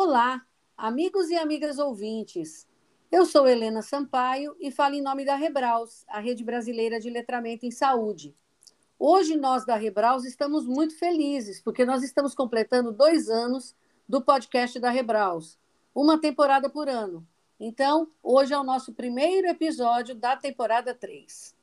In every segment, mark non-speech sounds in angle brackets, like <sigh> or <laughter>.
Olá, amigos e amigas ouvintes. Eu sou Helena Sampaio e falo em nome da Rebraus, a Rede Brasileira de Letramento em Saúde. Hoje, nós da Rebraus estamos muito felizes, porque nós estamos completando dois anos do podcast da Rebraus, uma temporada por ano. Então, hoje é o nosso primeiro episódio da temporada 3.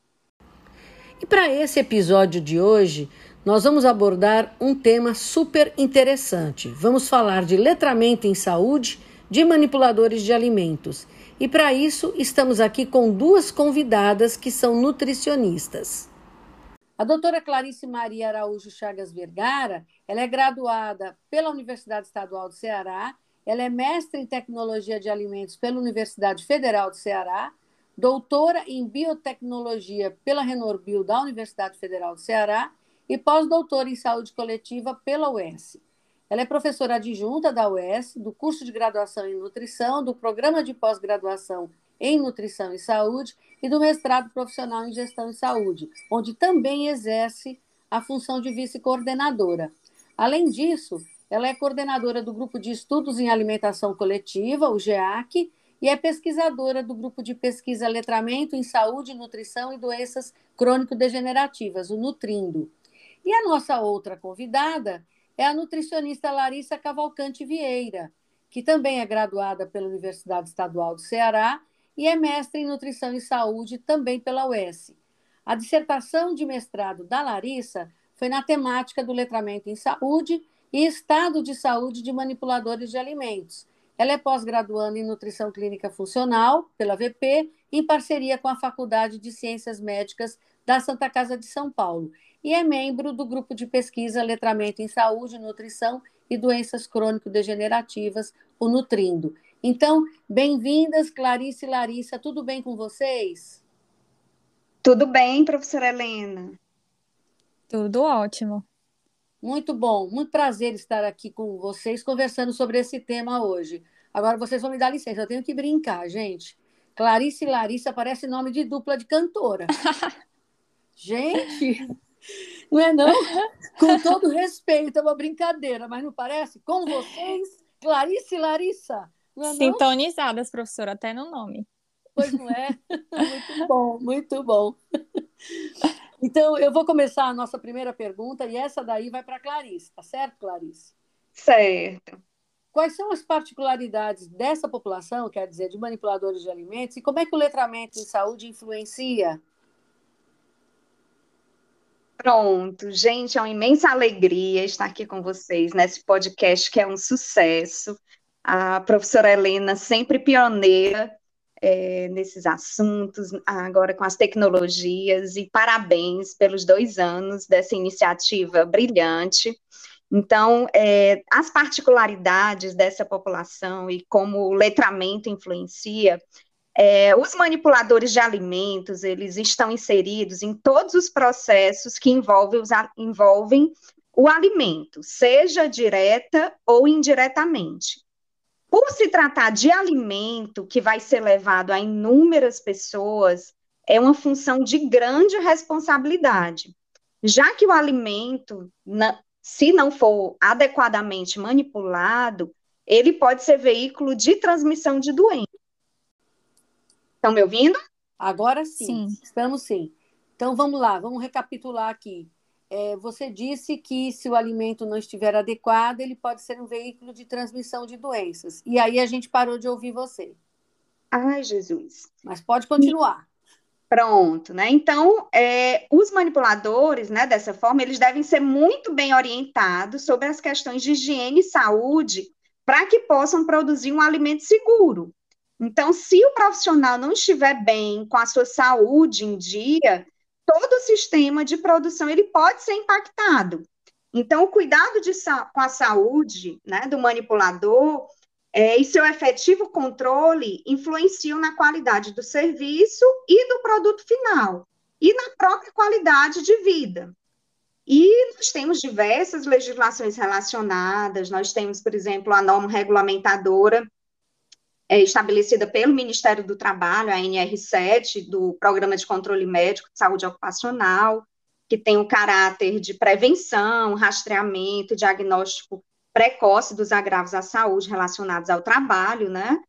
E para esse episódio de hoje, nós vamos abordar um tema super interessante. Vamos falar de letramento em saúde de manipuladores de alimentos. E para isso, estamos aqui com duas convidadas que são nutricionistas. A doutora Clarice Maria Araújo Chagas Vergara, ela é graduada pela Universidade Estadual do Ceará, ela é mestre em tecnologia de alimentos pela Universidade Federal do Ceará, doutora em biotecnologia pela Renorbio da Universidade Federal do Ceará e pós-doutora em saúde coletiva pela UES. Ela é professora adjunta da UES, do curso de graduação em nutrição, do programa de pós-graduação em nutrição e saúde e do mestrado profissional em gestão e saúde, onde também exerce a função de vice-coordenadora. Além disso, ela é coordenadora do grupo de estudos em alimentação coletiva, o GEAC, e é pesquisadora do grupo de pesquisa Letramento em Saúde, Nutrição e Doenças Crônico-Degenerativas, o Nutrindo. E a nossa outra convidada é a nutricionista Larissa Cavalcante Vieira, que também é graduada pela Universidade Estadual do Ceará e é mestre em nutrição e saúde também pela UES. A dissertação de mestrado da Larissa foi na temática do letramento em saúde e estado de saúde de manipuladores de alimentos. Ela é pós-graduanda em nutrição clínica funcional pela VP, em parceria com a Faculdade de Ciências Médicas da Santa Casa de São Paulo e é membro do grupo de pesquisa Letramento em Saúde, Nutrição e Doenças Crônico-Degenerativas, o Nutrindo. Então, bem-vindas, Clarice e Larissa, tudo bem com vocês? Tudo bem, professora Helena. Tudo ótimo. Muito bom, muito prazer estar aqui com vocês conversando sobre esse tema hoje. Agora vocês vão me dar licença, eu tenho que brincar, gente. Clarice e Larissa parece nome de dupla de cantora. <laughs> gente, <laughs> não é não? Com todo respeito, é uma brincadeira, mas não parece? Com vocês, Clarice e Larissa. Não é Sintonizadas, não? professora, até no nome. Pois não é? Muito bom, muito bom. Então, eu vou começar a nossa primeira pergunta e essa daí vai para Clarice, tá certo, Clarice? Certo. Quais são as particularidades dessa população, quer dizer, de manipuladores de alimentos, e como é que o letramento em saúde influencia Pronto, gente, é uma imensa alegria estar aqui com vocês nesse podcast que é um sucesso. A professora Helena, sempre pioneira é, nesses assuntos, agora com as tecnologias, e parabéns pelos dois anos dessa iniciativa brilhante. Então, é, as particularidades dessa população e como o letramento influencia é, os manipuladores de alimentos, eles estão inseridos em todos os processos que envolvem, os, envolvem o alimento, seja direta ou indiretamente. Por se tratar de alimento que vai ser levado a inúmeras pessoas, é uma função de grande responsabilidade, já que o alimento, se não for adequadamente manipulado, ele pode ser veículo de transmissão de doenças. Estão me ouvindo? Agora sim, sim, estamos sim. Então vamos lá, vamos recapitular aqui. É, você disse que se o alimento não estiver adequado, ele pode ser um veículo de transmissão de doenças. E aí a gente parou de ouvir você. Ai, Jesus. Mas pode continuar. Pronto, né? Então, é, os manipuladores, né, dessa forma, eles devem ser muito bem orientados sobre as questões de higiene e saúde para que possam produzir um alimento seguro, então, se o profissional não estiver bem com a sua saúde em dia, todo o sistema de produção ele pode ser impactado. Então, o cuidado de, com a saúde né, do manipulador é, e seu efetivo controle influenciam na qualidade do serviço e do produto final, e na própria qualidade de vida. E nós temos diversas legislações relacionadas, nós temos, por exemplo, a norma regulamentadora é, estabelecida pelo Ministério do Trabalho, a NR7, do Programa de Controle Médico de Saúde Ocupacional, que tem o caráter de prevenção, rastreamento, diagnóstico precoce dos agravos à saúde relacionados ao trabalho, né?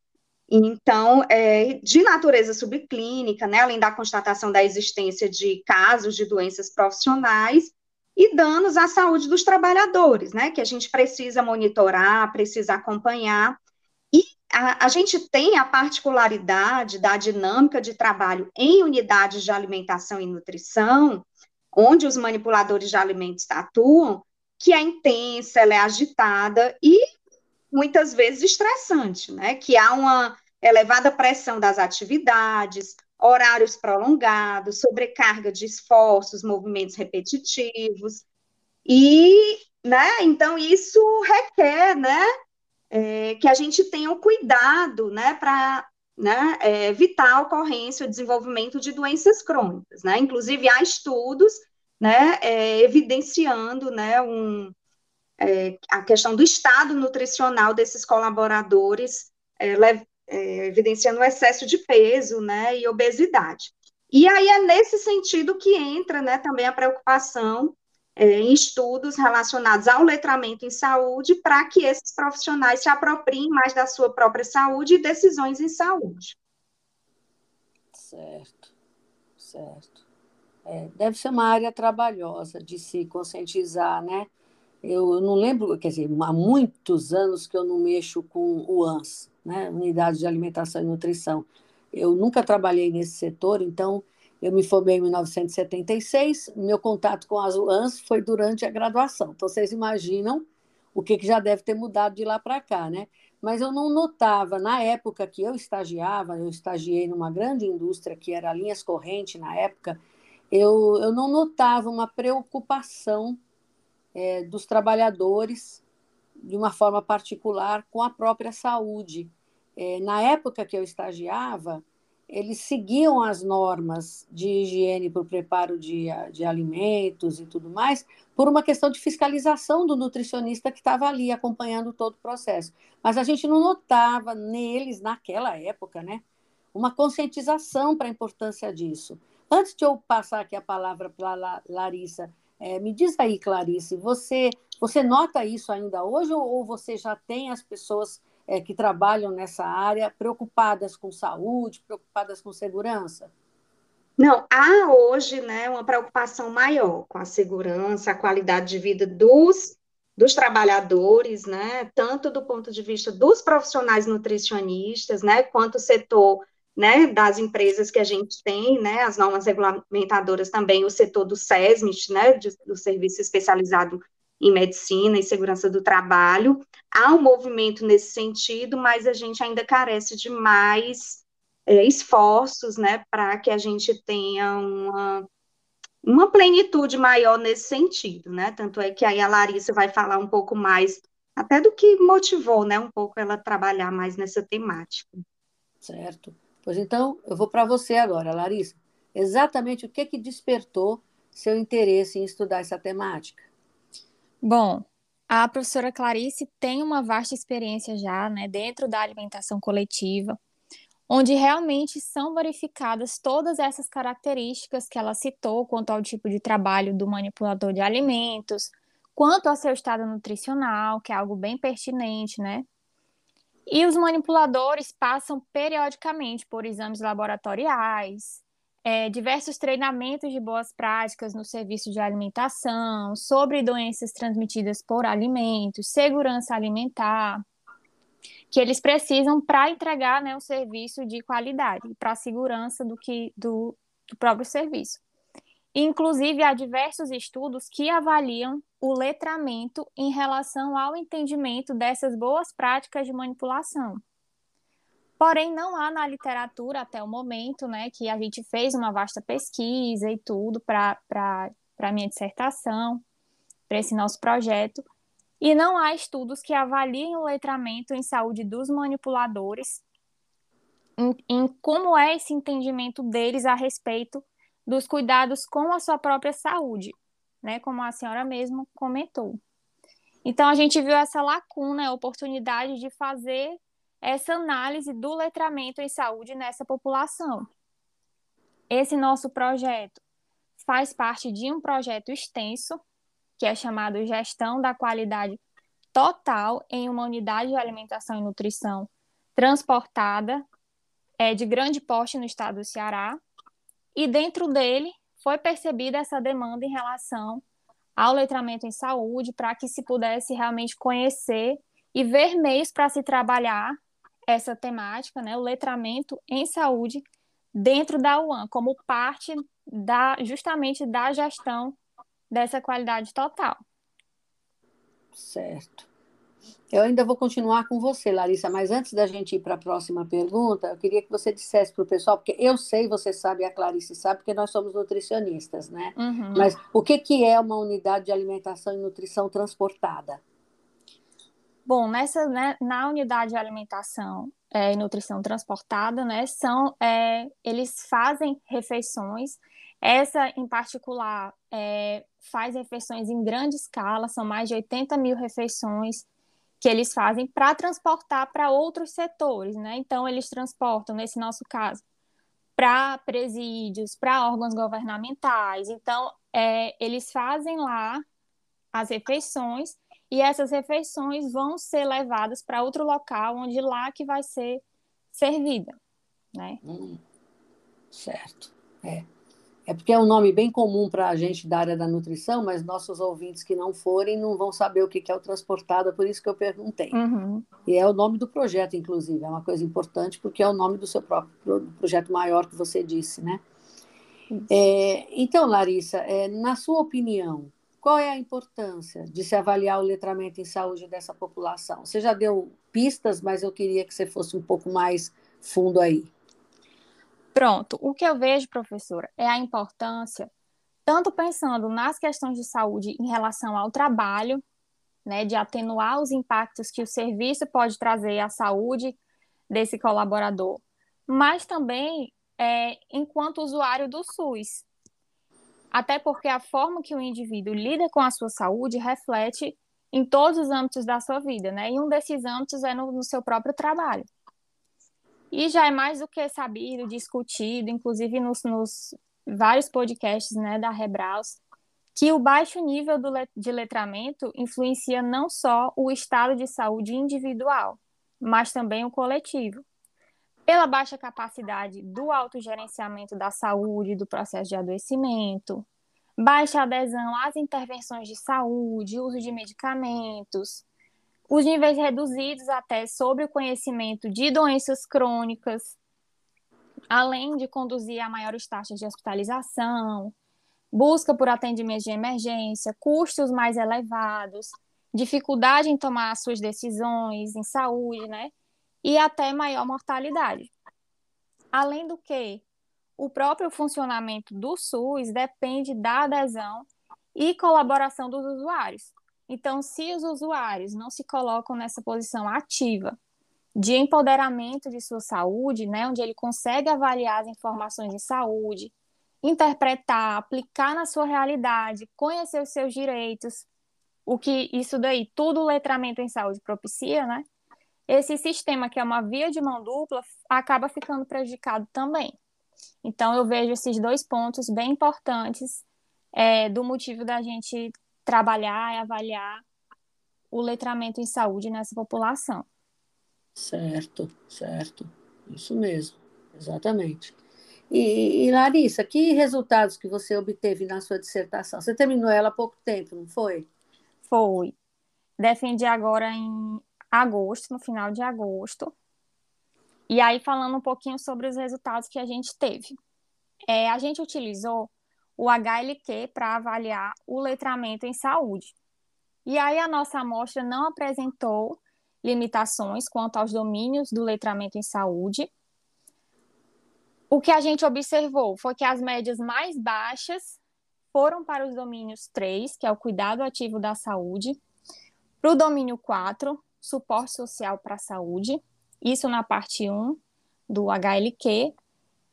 Então, é, de natureza subclínica, né, além da constatação da existência de casos de doenças profissionais e danos à saúde dos trabalhadores, né, que a gente precisa monitorar, precisa acompanhar. A, a gente tem a particularidade da dinâmica de trabalho em unidades de alimentação e nutrição, onde os manipuladores de alimentos atuam, que é intensa, ela é agitada e muitas vezes estressante, né? Que há uma elevada pressão das atividades, horários prolongados, sobrecarga de esforços, movimentos repetitivos. E, né, então isso requer, né, é, que a gente tenha o um cuidado, né, para né, é, evitar a ocorrência, o desenvolvimento de doenças crônicas, né, inclusive há estudos, né, é, evidenciando, né, um, é, a questão do estado nutricional desses colaboradores, é, é, evidenciando o excesso de peso, né, e obesidade. E aí é nesse sentido que entra, né, também a preocupação é, em estudos relacionados ao letramento em saúde, para que esses profissionais se apropriem mais da sua própria saúde e decisões em saúde. Certo, certo. É, deve ser uma área trabalhosa de se conscientizar, né? Eu não lembro, quer dizer, há muitos anos que eu não mexo com o ANS, né? Unidade de Alimentação e Nutrição. Eu nunca trabalhei nesse setor, então eu me formei em 1976, meu contato com as UANS foi durante a graduação. Então vocês imaginam o que, que já deve ter mudado de lá para cá, né? Mas eu não notava, na época que eu estagiava, eu estagiei numa grande indústria que era Linhas Corrente na época, eu, eu não notava uma preocupação é, dos trabalhadores de uma forma particular com a própria saúde. É, na época que eu estagiava, eles seguiam as normas de higiene para o preparo de, de alimentos e tudo mais, por uma questão de fiscalização do nutricionista que estava ali acompanhando todo o processo. Mas a gente não notava neles, naquela época, né, uma conscientização para a importância disso. Antes de eu passar aqui a palavra para Larissa, é, me diz aí, Clarice, você, você nota isso ainda hoje ou, ou você já tem as pessoas é, que trabalham nessa área preocupadas com saúde, preocupadas com segurança? Não, há hoje né, uma preocupação maior com a segurança, a qualidade de vida dos, dos trabalhadores, né, tanto do ponto de vista dos profissionais nutricionistas, né, quanto o setor né, das empresas que a gente tem, né, as normas regulamentadoras também, o setor do SESMIT, né, do Serviço Especializado em Medicina e Segurança do Trabalho. Há um movimento nesse sentido, mas a gente ainda carece de mais é, esforços, né, para que a gente tenha uma, uma plenitude maior nesse sentido, né, tanto é que aí a Larissa vai falar um pouco mais até do que motivou, né, um pouco ela trabalhar mais nessa temática. Certo. Pois então, eu vou para você agora, Larissa. Exatamente o que, que despertou seu interesse em estudar essa temática? Bom, a professora Clarice tem uma vasta experiência já né, dentro da alimentação coletiva, onde realmente são verificadas todas essas características que ela citou quanto ao tipo de trabalho do manipulador de alimentos, quanto ao seu estado nutricional, que é algo bem pertinente, né? E os manipuladores passam periodicamente por exames laboratoriais, é, diversos treinamentos de boas práticas no serviço de alimentação, sobre doenças transmitidas por alimentos, segurança alimentar, que eles precisam para entregar né, um serviço de qualidade, para a segurança do, que, do, do próprio serviço. Inclusive, há diversos estudos que avaliam o letramento em relação ao entendimento dessas boas práticas de manipulação. Porém, não há na literatura até o momento, né, que a gente fez uma vasta pesquisa e tudo para a minha dissertação, para esse nosso projeto, e não há estudos que avaliem o letramento em saúde dos manipuladores, em, em como é esse entendimento deles a respeito dos cuidados com a sua própria saúde, né? Como a senhora mesmo comentou. Então, a gente viu essa lacuna, a oportunidade de fazer essa análise do letramento em saúde nessa população. Esse nosso projeto faz parte de um projeto extenso, que é chamado Gestão da Qualidade total em uma unidade de alimentação e nutrição transportada é, de grande porte no estado do Ceará, e dentro dele foi percebida essa demanda em relação ao letramento em saúde, para que se pudesse realmente conhecer e ver meios para se trabalhar essa temática, né, o letramento em saúde dentro da UAN, como parte da justamente da gestão dessa qualidade total. Certo. Eu ainda vou continuar com você, Larissa, mas antes da gente ir para a próxima pergunta, eu queria que você dissesse para o pessoal, porque eu sei, você sabe, a Clarice sabe, porque nós somos nutricionistas, né? Uhum. Mas o que, que é uma unidade de alimentação e nutrição transportada? Bom, nessa, né, na unidade de alimentação é, e nutrição transportada, né, são, é, eles fazem refeições, essa em particular é, faz refeições em grande escala, são mais de 80 mil refeições, que eles fazem para transportar para outros setores, né? Então, eles transportam, nesse nosso caso, para presídios, para órgãos governamentais. Então, é, eles fazem lá as refeições e essas refeições vão ser levadas para outro local, onde lá que vai ser servida, né? Hum, certo, é. É porque é um nome bem comum para a gente da área da nutrição, mas nossos ouvintes que não forem não vão saber o que é o transportado, é por isso que eu perguntei. Uhum. E é o nome do projeto, inclusive, é uma coisa importante, porque é o nome do seu próprio projeto maior que você disse, né? É, então, Larissa, é, na sua opinião, qual é a importância de se avaliar o letramento em saúde dessa população? Você já deu pistas, mas eu queria que você fosse um pouco mais fundo aí. Pronto, o que eu vejo, professora, é a importância, tanto pensando nas questões de saúde em relação ao trabalho, né, de atenuar os impactos que o serviço pode trazer à saúde desse colaborador, mas também é, enquanto usuário do SUS. Até porque a forma que o indivíduo lida com a sua saúde reflete em todos os âmbitos da sua vida, né? E um desses âmbitos é no, no seu próprio trabalho. E já é mais do que sabido, discutido, inclusive nos, nos vários podcasts né, da Rebraus, que o baixo nível de letramento influencia não só o estado de saúde individual, mas também o coletivo. Pela baixa capacidade do autogerenciamento da saúde, do processo de adoecimento, baixa adesão às intervenções de saúde, uso de medicamentos, os níveis reduzidos até sobre o conhecimento de doenças crônicas, além de conduzir a maiores taxas de hospitalização, busca por atendimento de emergência, custos mais elevados, dificuldade em tomar suas decisões em saúde, né? E até maior mortalidade. Além do que, o próprio funcionamento do SUS depende da adesão e colaboração dos usuários. Então, se os usuários não se colocam nessa posição ativa de empoderamento de sua saúde, né, onde ele consegue avaliar as informações de saúde, interpretar, aplicar na sua realidade, conhecer os seus direitos, o que isso daí, tudo o letramento em saúde propicia, né? Esse sistema, que é uma via de mão dupla, acaba ficando prejudicado também. Então, eu vejo esses dois pontos bem importantes é, do motivo da gente trabalhar e avaliar o letramento em saúde nessa população. Certo, certo. Isso mesmo, exatamente. E, e, Larissa, que resultados que você obteve na sua dissertação? Você terminou ela há pouco tempo, não foi? Foi. Defendi agora em agosto, no final de agosto. E aí, falando um pouquinho sobre os resultados que a gente teve. É, a gente utilizou o HLQ para avaliar o letramento em saúde. E aí a nossa amostra não apresentou limitações quanto aos domínios do letramento em saúde. O que a gente observou foi que as médias mais baixas foram para os domínios 3, que é o cuidado ativo da saúde, para o domínio 4, suporte social para a saúde, isso na parte 1 do HLQ,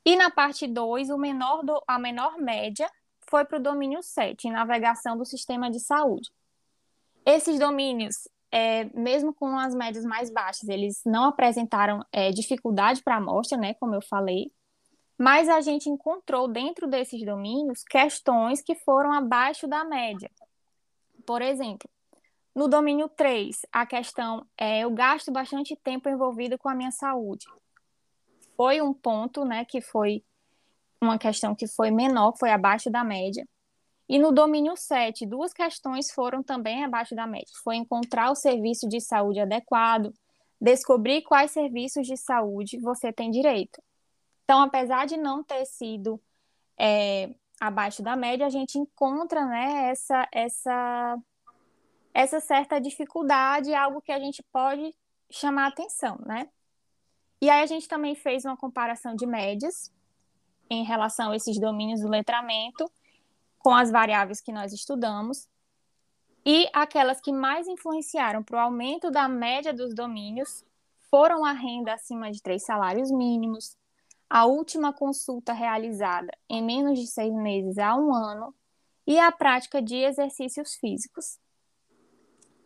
e na parte 2, o menor do, a menor média foi para o domínio 7, navegação do sistema de saúde. Esses domínios, é, mesmo com as médias mais baixas, eles não apresentaram é, dificuldade para a amostra, né, como eu falei, mas a gente encontrou dentro desses domínios questões que foram abaixo da média. Por exemplo, No domínio 3, a questão é eu gasto bastante tempo envolvido com a minha saúde. Foi um ponto, né, que foi uma questão que foi menor, foi abaixo da média. E no domínio 7, duas questões foram também abaixo da média. Foi encontrar o serviço de saúde adequado, descobrir quais serviços de saúde você tem direito. Então, apesar de não ter sido é, abaixo da média, a gente encontra né, essa, essa essa certa dificuldade é algo que a gente pode chamar atenção, né? E aí a gente também fez uma comparação de médias em relação a esses domínios do letramento com as variáveis que nós estudamos e aquelas que mais influenciaram para o aumento da média dos domínios foram a renda acima de três salários mínimos, a última consulta realizada em menos de seis meses a um ano e a prática de exercícios físicos.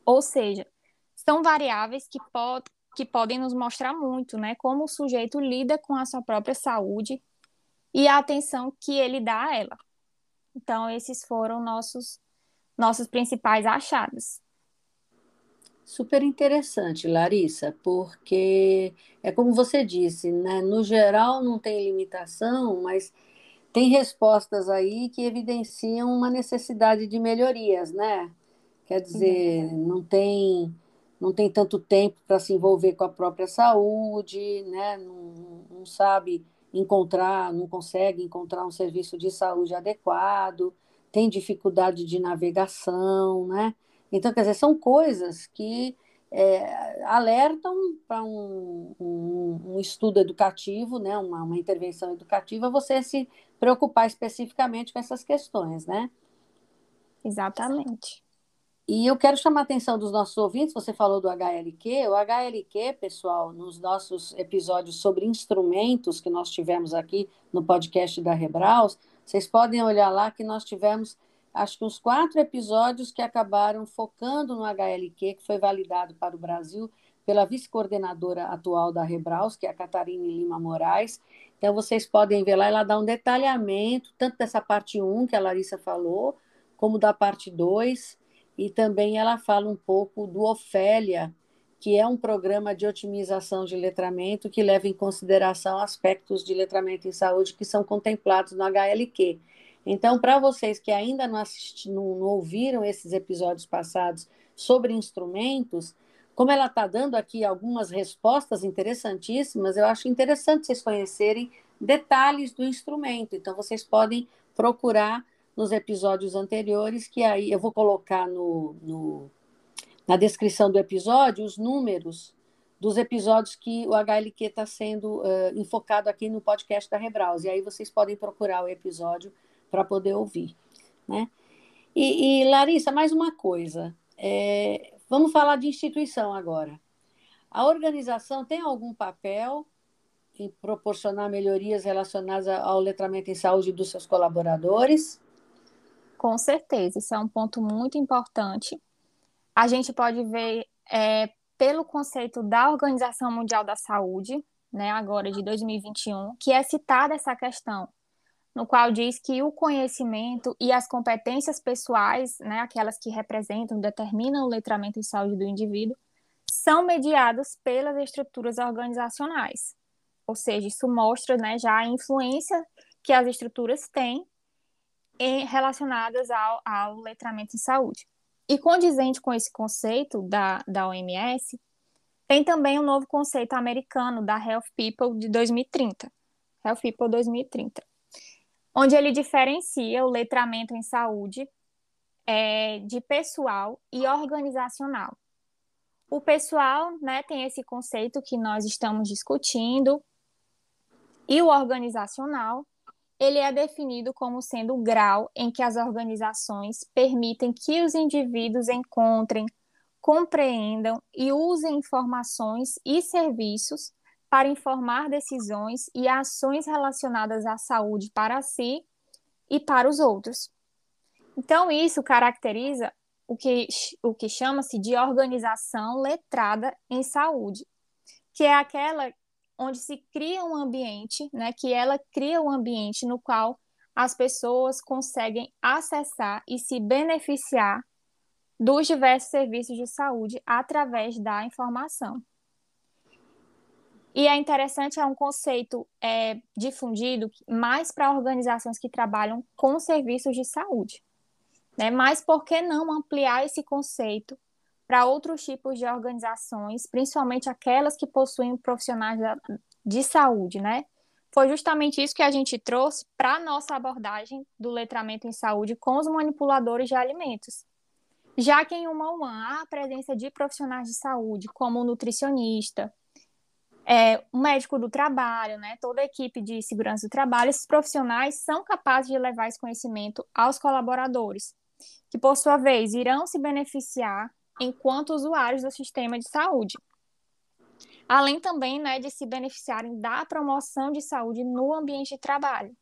Ou seja, são variáveis que, pod que podem nos mostrar muito, né? Como o sujeito lida com a sua própria saúde e a atenção que ele dá a ela. Então, esses foram nossos, nossos principais achados. Super interessante, Larissa, porque é como você disse, né? No geral não tem limitação, mas tem respostas aí que evidenciam uma necessidade de melhorias, né? Quer dizer, não tem não tem tanto tempo para se envolver com a própria saúde, né? não, não sabe encontrar, não consegue encontrar um serviço de saúde adequado, tem dificuldade de navegação, né? Então, quer dizer, são coisas que é, alertam para um, um, um, estudo educativo, né? Uma, uma intervenção educativa, você se preocupar especificamente com essas questões, né? Exatamente. E eu quero chamar a atenção dos nossos ouvintes, você falou do HLQ. O HLQ, pessoal, nos nossos episódios sobre instrumentos que nós tivemos aqui no podcast da Rebraus, vocês podem olhar lá que nós tivemos, acho que uns quatro episódios que acabaram focando no HLQ, que foi validado para o Brasil pela vice-coordenadora atual da Rebraus, que é a Catarine Lima Moraes. Então, vocês podem ver lá, ela dá um detalhamento, tanto dessa parte 1 que a Larissa falou, como da parte 2 e também ela fala um pouco do Ofélia, que é um programa de otimização de letramento que leva em consideração aspectos de letramento em saúde que são contemplados no HLQ. Então, para vocês que ainda não, assisti, não, não ouviram esses episódios passados sobre instrumentos, como ela está dando aqui algumas respostas interessantíssimas, eu acho interessante vocês conhecerem detalhes do instrumento. Então, vocês podem procurar nos episódios anteriores, que aí eu vou colocar no, no, na descrição do episódio os números dos episódios que o HLQ está sendo uh, enfocado aqui no podcast da Rebraus. E aí vocês podem procurar o episódio para poder ouvir. Né? E, e Larissa, mais uma coisa. É, vamos falar de instituição agora. A organização tem algum papel em proporcionar melhorias relacionadas ao letramento em saúde dos seus colaboradores? Com certeza, isso é um ponto muito importante. A gente pode ver é, pelo conceito da Organização Mundial da Saúde, né, agora de 2021, que é citada essa questão, no qual diz que o conhecimento e as competências pessoais, né, aquelas que representam, determinam o letramento em saúde do indivíduo, são mediados pelas estruturas organizacionais. Ou seja, isso mostra né, já a influência que as estruturas têm em, relacionadas ao, ao letramento em saúde. E condizente com esse conceito da, da OMS, tem também um novo conceito americano da Health People de 2030, Health People 2030, onde ele diferencia o letramento em saúde é, de pessoal e organizacional. O pessoal né, tem esse conceito que nós estamos discutindo, e o organizacional ele é definido como sendo o grau em que as organizações permitem que os indivíduos encontrem, compreendam e usem informações e serviços para informar decisões e ações relacionadas à saúde para si e para os outros. Então, isso caracteriza o que, o que chama-se de organização letrada em saúde, que é aquela onde se cria um ambiente, né, que ela cria um ambiente no qual as pessoas conseguem acessar e se beneficiar dos diversos serviços de saúde através da informação. E é interessante, é um conceito é, difundido mais para organizações que trabalham com serviços de saúde. Né? Mas por que não ampliar esse conceito para outros tipos de organizações, principalmente aquelas que possuem profissionais de saúde, né? Foi justamente isso que a gente trouxe para a nossa abordagem do letramento em saúde com os manipuladores de alimentos. Já que em uma One há a presença de profissionais de saúde, como o nutricionista, é, o médico do trabalho, né, toda a equipe de segurança do trabalho, esses profissionais são capazes de levar esse conhecimento aos colaboradores, que por sua vez irão se beneficiar enquanto usuários do sistema de saúde. Além também né, de se beneficiarem da promoção de saúde no ambiente de trabalho,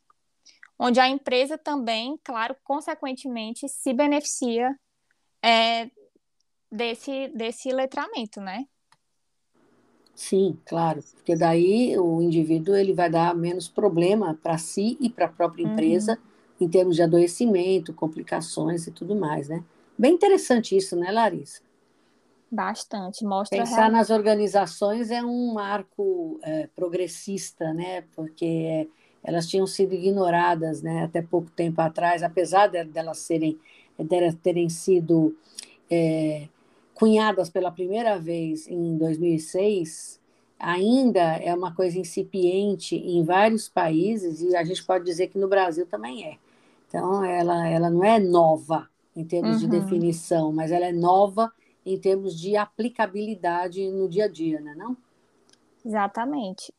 onde a empresa também, claro, consequentemente, se beneficia é, desse, desse letramento, né? Sim, claro, porque daí o indivíduo ele vai dar menos problema para si e para a própria uhum. empresa uhum. em termos de adoecimento, complicações e tudo mais, né? Bem interessante isso, né, Larissa? Bastante, mostra Pensar realmente... nas organizações é um marco é, progressista, né? Porque elas tinham sido ignoradas, né? Até pouco tempo atrás, apesar de, delas serem, de terem sido é, cunhadas pela primeira vez em 2006, ainda é uma coisa incipiente em vários países e a gente pode dizer que no Brasil também é. Então, ela, ela não é nova em termos uhum. de definição, mas ela é nova em termos de aplicabilidade no dia a dia, né, não? Exatamente.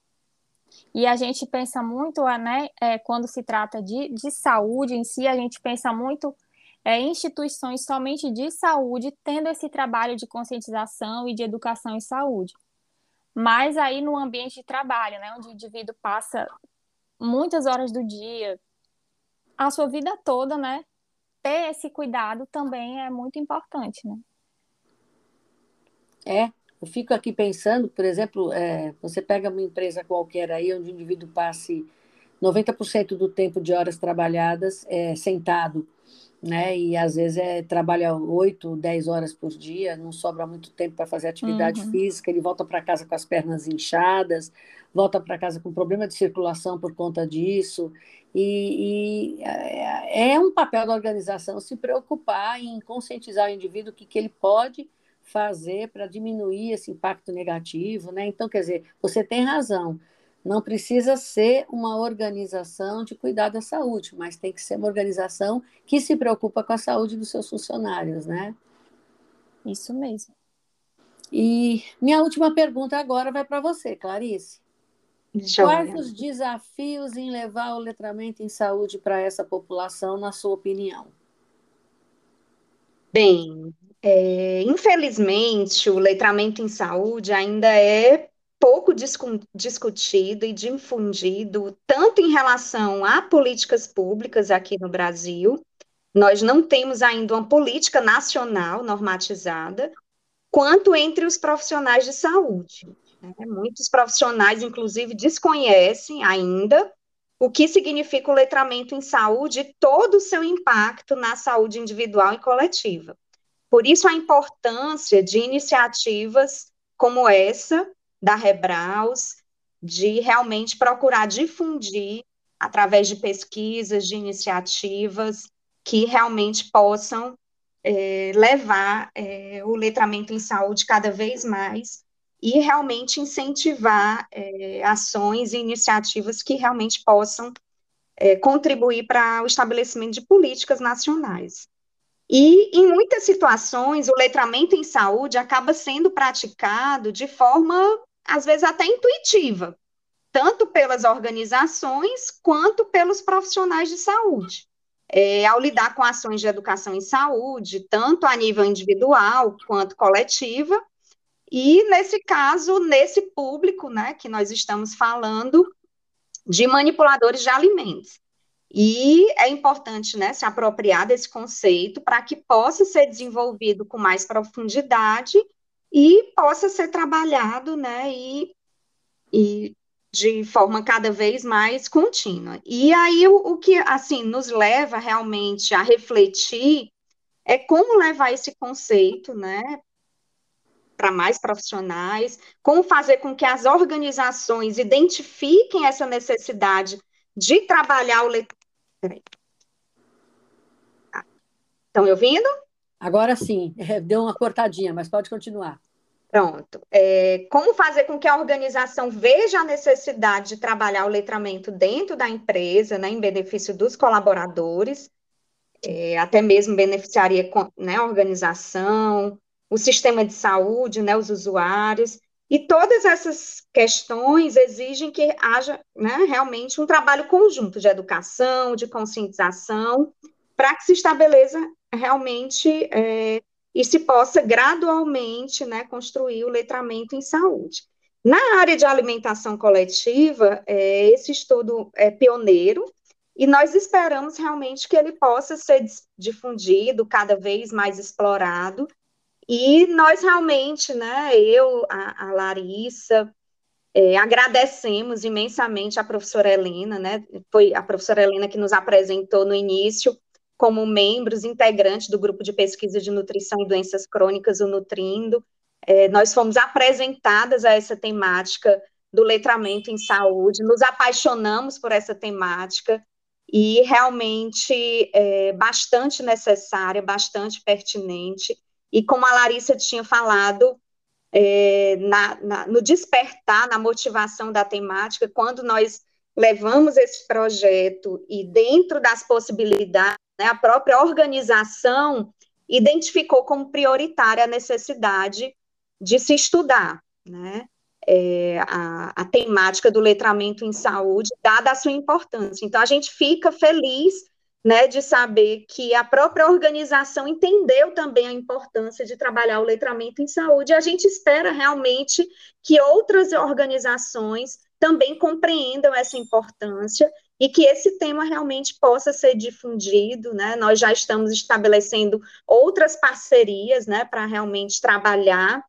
E a gente pensa muito, né, é, quando se trata de, de saúde em si, a gente pensa muito é, instituições somente de saúde tendo esse trabalho de conscientização e de educação em saúde. Mas aí no ambiente de trabalho, né, onde o indivíduo passa muitas horas do dia, a sua vida toda, né, ter esse cuidado também é muito importante, né? É, eu fico aqui pensando, por exemplo, é, você pega uma empresa qualquer aí, onde o indivíduo passe 90% do tempo de horas trabalhadas é, sentado né? E às vezes é, trabalha oito, dez horas por dia, não sobra muito tempo para fazer atividade uhum. física, ele volta para casa com as pernas inchadas, volta para casa com problema de circulação por conta disso. E, e, é, é um papel da organização se preocupar em conscientizar o indivíduo que, que ele pode fazer para diminuir esse impacto negativo, né? Então, quer dizer, você tem razão. Não precisa ser uma organização de cuidar da saúde, mas tem que ser uma organização que se preocupa com a saúde dos seus funcionários, né? Isso mesmo. E minha última pergunta agora vai para você, Clarice. Quais os desafios em levar o letramento em saúde para essa população, na sua opinião? Bem, é, infelizmente, o letramento em saúde ainda é pouco discutido e difundido, tanto em relação a políticas públicas aqui no Brasil, nós não temos ainda uma política nacional normatizada, quanto entre os profissionais de saúde. Né? Muitos profissionais, inclusive, desconhecem ainda o que significa o letramento em saúde e todo o seu impacto na saúde individual e coletiva. Por isso, a importância de iniciativas como essa, da Rebraus, de realmente procurar difundir através de pesquisas, de iniciativas que realmente possam é, levar é, o letramento em saúde cada vez mais e realmente incentivar é, ações e iniciativas que realmente possam é, contribuir para o estabelecimento de políticas nacionais. E, em muitas situações, o letramento em saúde acaba sendo praticado de forma, às vezes, até intuitiva, tanto pelas organizações quanto pelos profissionais de saúde. É, ao lidar com ações de educação em saúde, tanto a nível individual quanto coletiva, e nesse caso, nesse público, né, que nós estamos falando de manipuladores de alimentos. E é importante né, se apropriar desse conceito para que possa ser desenvolvido com mais profundidade e possa ser trabalhado né, e, e de forma cada vez mais contínua. E aí o, o que assim nos leva realmente a refletir é como levar esse conceito, né, para mais profissionais, como fazer com que as organizações identifiquem essa necessidade de trabalhar o letramento. Estão me ouvindo? Agora sim, deu uma cortadinha, mas pode continuar. Pronto. É, como fazer com que a organização veja a necessidade de trabalhar o letramento dentro da empresa, né, em benefício dos colaboradores, é, até mesmo beneficiaria né, a organização, o sistema de saúde, né, os usuários, e todas essas questões exigem que haja né, realmente um trabalho conjunto de educação, de conscientização, para que se estabeleça realmente é, e se possa gradualmente né, construir o letramento em saúde. Na área de alimentação coletiva, é, esse estudo é pioneiro, e nós esperamos realmente que ele possa ser difundido, cada vez mais explorado, e nós realmente, né, eu, a, a Larissa, é, agradecemos imensamente a professora Helena, né, foi a professora Helena que nos apresentou no início como membros integrantes do grupo de pesquisa de nutrição e doenças crônicas, o Nutrindo. É, nós fomos apresentadas a essa temática do letramento em saúde, nos apaixonamos por essa temática e realmente é bastante necessária, bastante pertinente. E como a Larissa tinha falado, é, na, na, no despertar, na motivação da temática, quando nós levamos esse projeto e dentro das possibilidades né, a própria organização identificou como prioritária a necessidade de se estudar, né, é, a, a temática do letramento em saúde, dada a sua importância. Então, a gente fica feliz né, de saber que a própria organização entendeu também a importância de trabalhar o letramento em saúde, a gente espera realmente que outras organizações também compreendam essa importância e que esse tema realmente possa ser difundido, né? Nós já estamos estabelecendo outras parcerias, né, para realmente trabalhar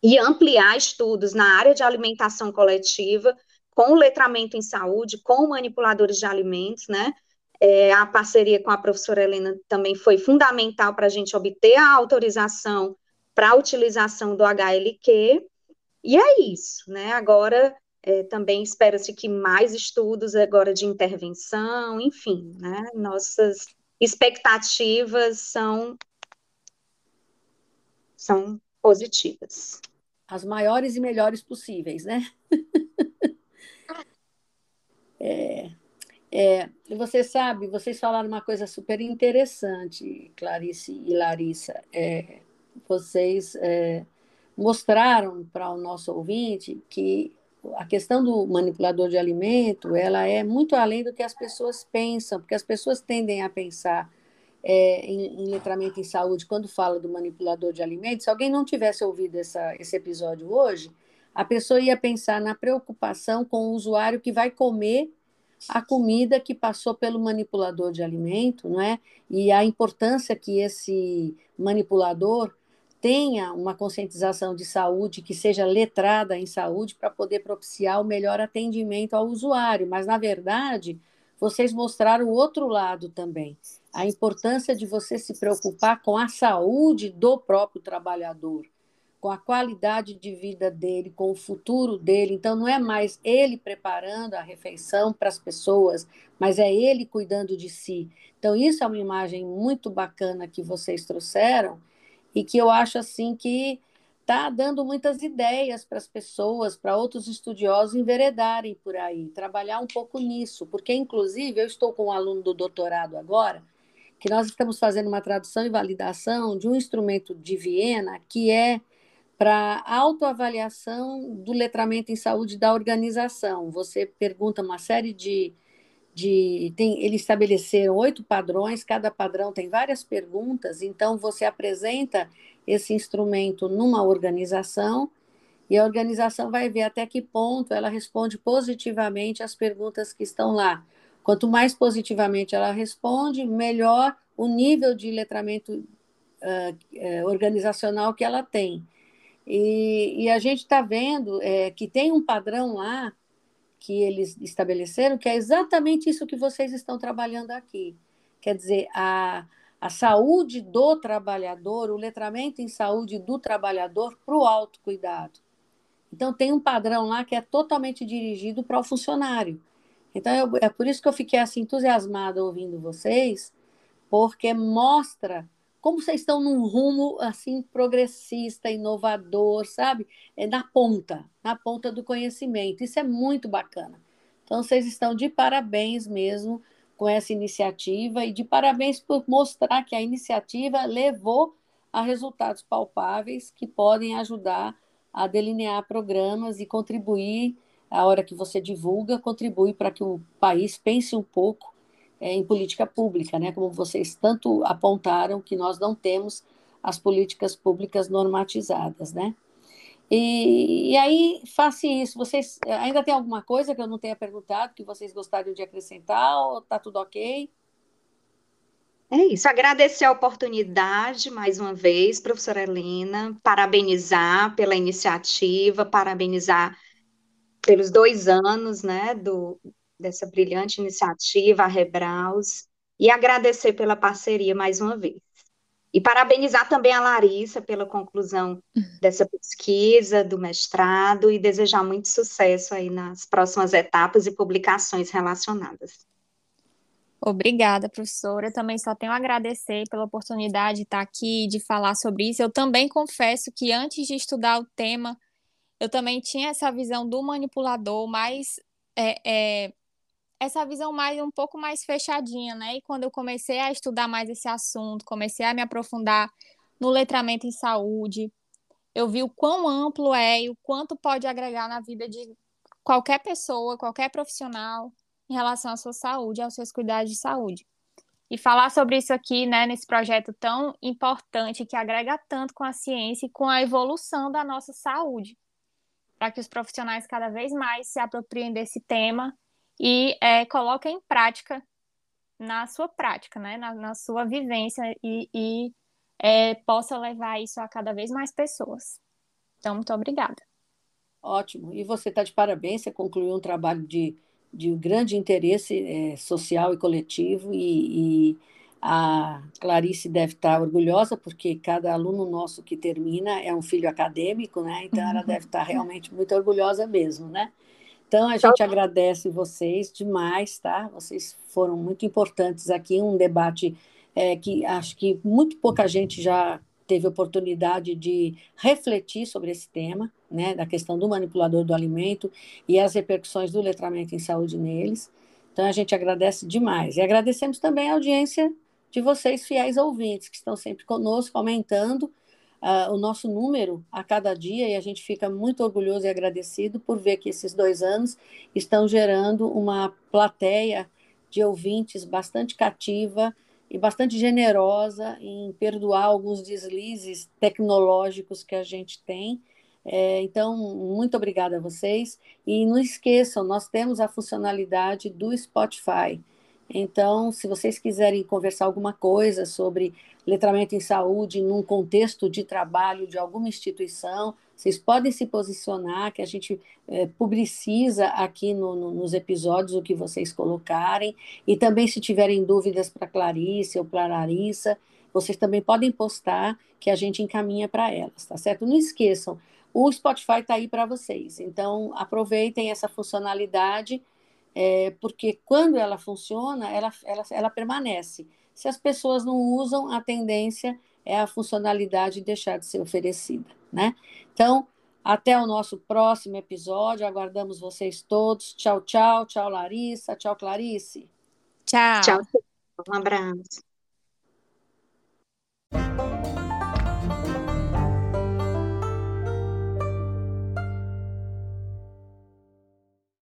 e ampliar estudos na área de alimentação coletiva, com letramento em saúde, com manipuladores de alimentos, né? É, a parceria com a professora Helena também foi fundamental para a gente obter a autorização para a utilização do HLQ, e é isso, né? Agora é, também espera-se que mais estudos agora de intervenção, enfim, né? Nossas expectativas são, são positivas. As maiores e melhores possíveis, né? <laughs> é, é, você sabe, vocês falaram uma coisa super interessante, Clarice e Larissa. É, vocês é, mostraram para o nosso ouvinte que a questão do manipulador de alimento, ela é muito além do que as pessoas pensam, porque as pessoas tendem a pensar é, em, em, letramento em saúde quando fala do manipulador de alimentos. Se alguém não tivesse ouvido essa, esse episódio hoje, a pessoa ia pensar na preocupação com o usuário que vai comer a comida que passou pelo manipulador de alimento, não é? E a importância que esse manipulador tenha uma conscientização de saúde, que seja letrada em saúde, para poder propiciar o melhor atendimento ao usuário. Mas, na verdade, vocês mostraram o outro lado também. A importância de você se preocupar com a saúde do próprio trabalhador, com a qualidade de vida dele, com o futuro dele. Então, não é mais ele preparando a refeição para as pessoas, mas é ele cuidando de si. Então, isso é uma imagem muito bacana que vocês trouxeram e que eu acho assim que está dando muitas ideias para as pessoas, para outros estudiosos enveredarem por aí, trabalhar um pouco nisso, porque inclusive eu estou com um aluno do doutorado agora, que nós estamos fazendo uma tradução e validação de um instrumento de Viena que é para autoavaliação do letramento em saúde da organização. Você pergunta uma série de de tem, eles estabeleceram oito padrões, cada padrão tem várias perguntas, então você apresenta esse instrumento numa organização e a organização vai ver até que ponto ela responde positivamente às perguntas que estão lá. Quanto mais positivamente ela responde, melhor o nível de letramento uh, uh, organizacional que ela tem. E, e a gente está vendo é, que tem um padrão lá que eles estabeleceram, que é exatamente isso que vocês estão trabalhando aqui. Quer dizer, a, a saúde do trabalhador, o letramento em saúde do trabalhador para o autocuidado. Então, tem um padrão lá que é totalmente dirigido para o funcionário. Então, eu, é por isso que eu fiquei assim entusiasmada ouvindo vocês, porque mostra como vocês estão num rumo assim progressista, inovador, sabe? É na ponta, na ponta do conhecimento. Isso é muito bacana. Então, vocês estão de parabéns mesmo com essa iniciativa e de parabéns por mostrar que a iniciativa levou a resultados palpáveis que podem ajudar a delinear programas e contribuir, a hora que você divulga, contribui para que o país pense um pouco é, em política pública, né? como vocês tanto apontaram que nós não temos as políticas públicas normatizadas. Né? E, e aí, faça isso. Vocês ainda tem alguma coisa que eu não tenha perguntado que vocês gostariam de acrescentar ou está tudo ok? É isso, agradecer a oportunidade mais uma vez, professora Helena, parabenizar pela iniciativa, parabenizar pelos dois anos, né, do, dessa brilhante iniciativa, a Rebraus, e agradecer pela parceria mais uma vez. E parabenizar também a Larissa pela conclusão <laughs> dessa pesquisa, do mestrado, e desejar muito sucesso aí nas próximas etapas e publicações relacionadas. Obrigada, professora. Eu também só tenho a agradecer pela oportunidade de estar aqui, de falar sobre isso. Eu também confesso que antes de estudar o tema, eu também tinha essa visão do manipulador, mais é, é, essa visão mais um pouco mais fechadinha, né? E quando eu comecei a estudar mais esse assunto, comecei a me aprofundar no letramento em saúde, eu vi o quão amplo é e o quanto pode agregar na vida de qualquer pessoa, qualquer profissional em relação à sua saúde, aos seus cuidados de saúde. E falar sobre isso aqui, né, nesse projeto tão importante que agrega tanto com a ciência e com a evolução da nossa saúde, para que os profissionais cada vez mais se apropriem desse tema e é, coloquem em prática na sua prática, né, na, na sua vivência e, e é, possa levar isso a cada vez mais pessoas. Então, muito obrigada. Ótimo. E você está de parabéns, você concluiu um trabalho de de grande interesse é, social e coletivo, e, e, a Clarice deve estar orgulhosa, porque cada aluno nosso que termina é um filho acadêmico, né? Então ela <laughs> deve estar realmente muito orgulhosa mesmo, né? Então a gente agradece vocês demais, tá? Vocês foram muito importantes aqui, um debate é, que acho que muito pouca gente já teve oportunidade de refletir sobre esse tema, né, da questão do manipulador do alimento e as repercussões do letramento em saúde neles. Então, a gente agradece demais. E agradecemos também a audiência de vocês, fiéis ouvintes, que estão sempre conosco, aumentando uh, o nosso número a cada dia, e a gente fica muito orgulhoso e agradecido por ver que esses dois anos estão gerando uma plateia de ouvintes bastante cativa, e bastante generosa em perdoar alguns deslizes tecnológicos que a gente tem. É, então, muito obrigada a vocês. E não esqueçam, nós temos a funcionalidade do Spotify. Então, se vocês quiserem conversar alguma coisa sobre letramento em saúde num contexto de trabalho de alguma instituição, vocês podem se posicionar, que a gente é, publiciza aqui no, no, nos episódios o que vocês colocarem. E também, se tiverem dúvidas para Clarice ou para Larissa, vocês também podem postar, que a gente encaminha para elas, tá certo? Não esqueçam, o Spotify está aí para vocês. Então, aproveitem essa funcionalidade, é, porque quando ela funciona, ela, ela, ela permanece. Se as pessoas não usam, a tendência é a funcionalidade deixar de ser oferecida, né? Então, até o nosso próximo episódio. Aguardamos vocês todos. Tchau, tchau. Tchau, Larissa. Tchau, Clarice. Tchau. Tchau. Um abraço.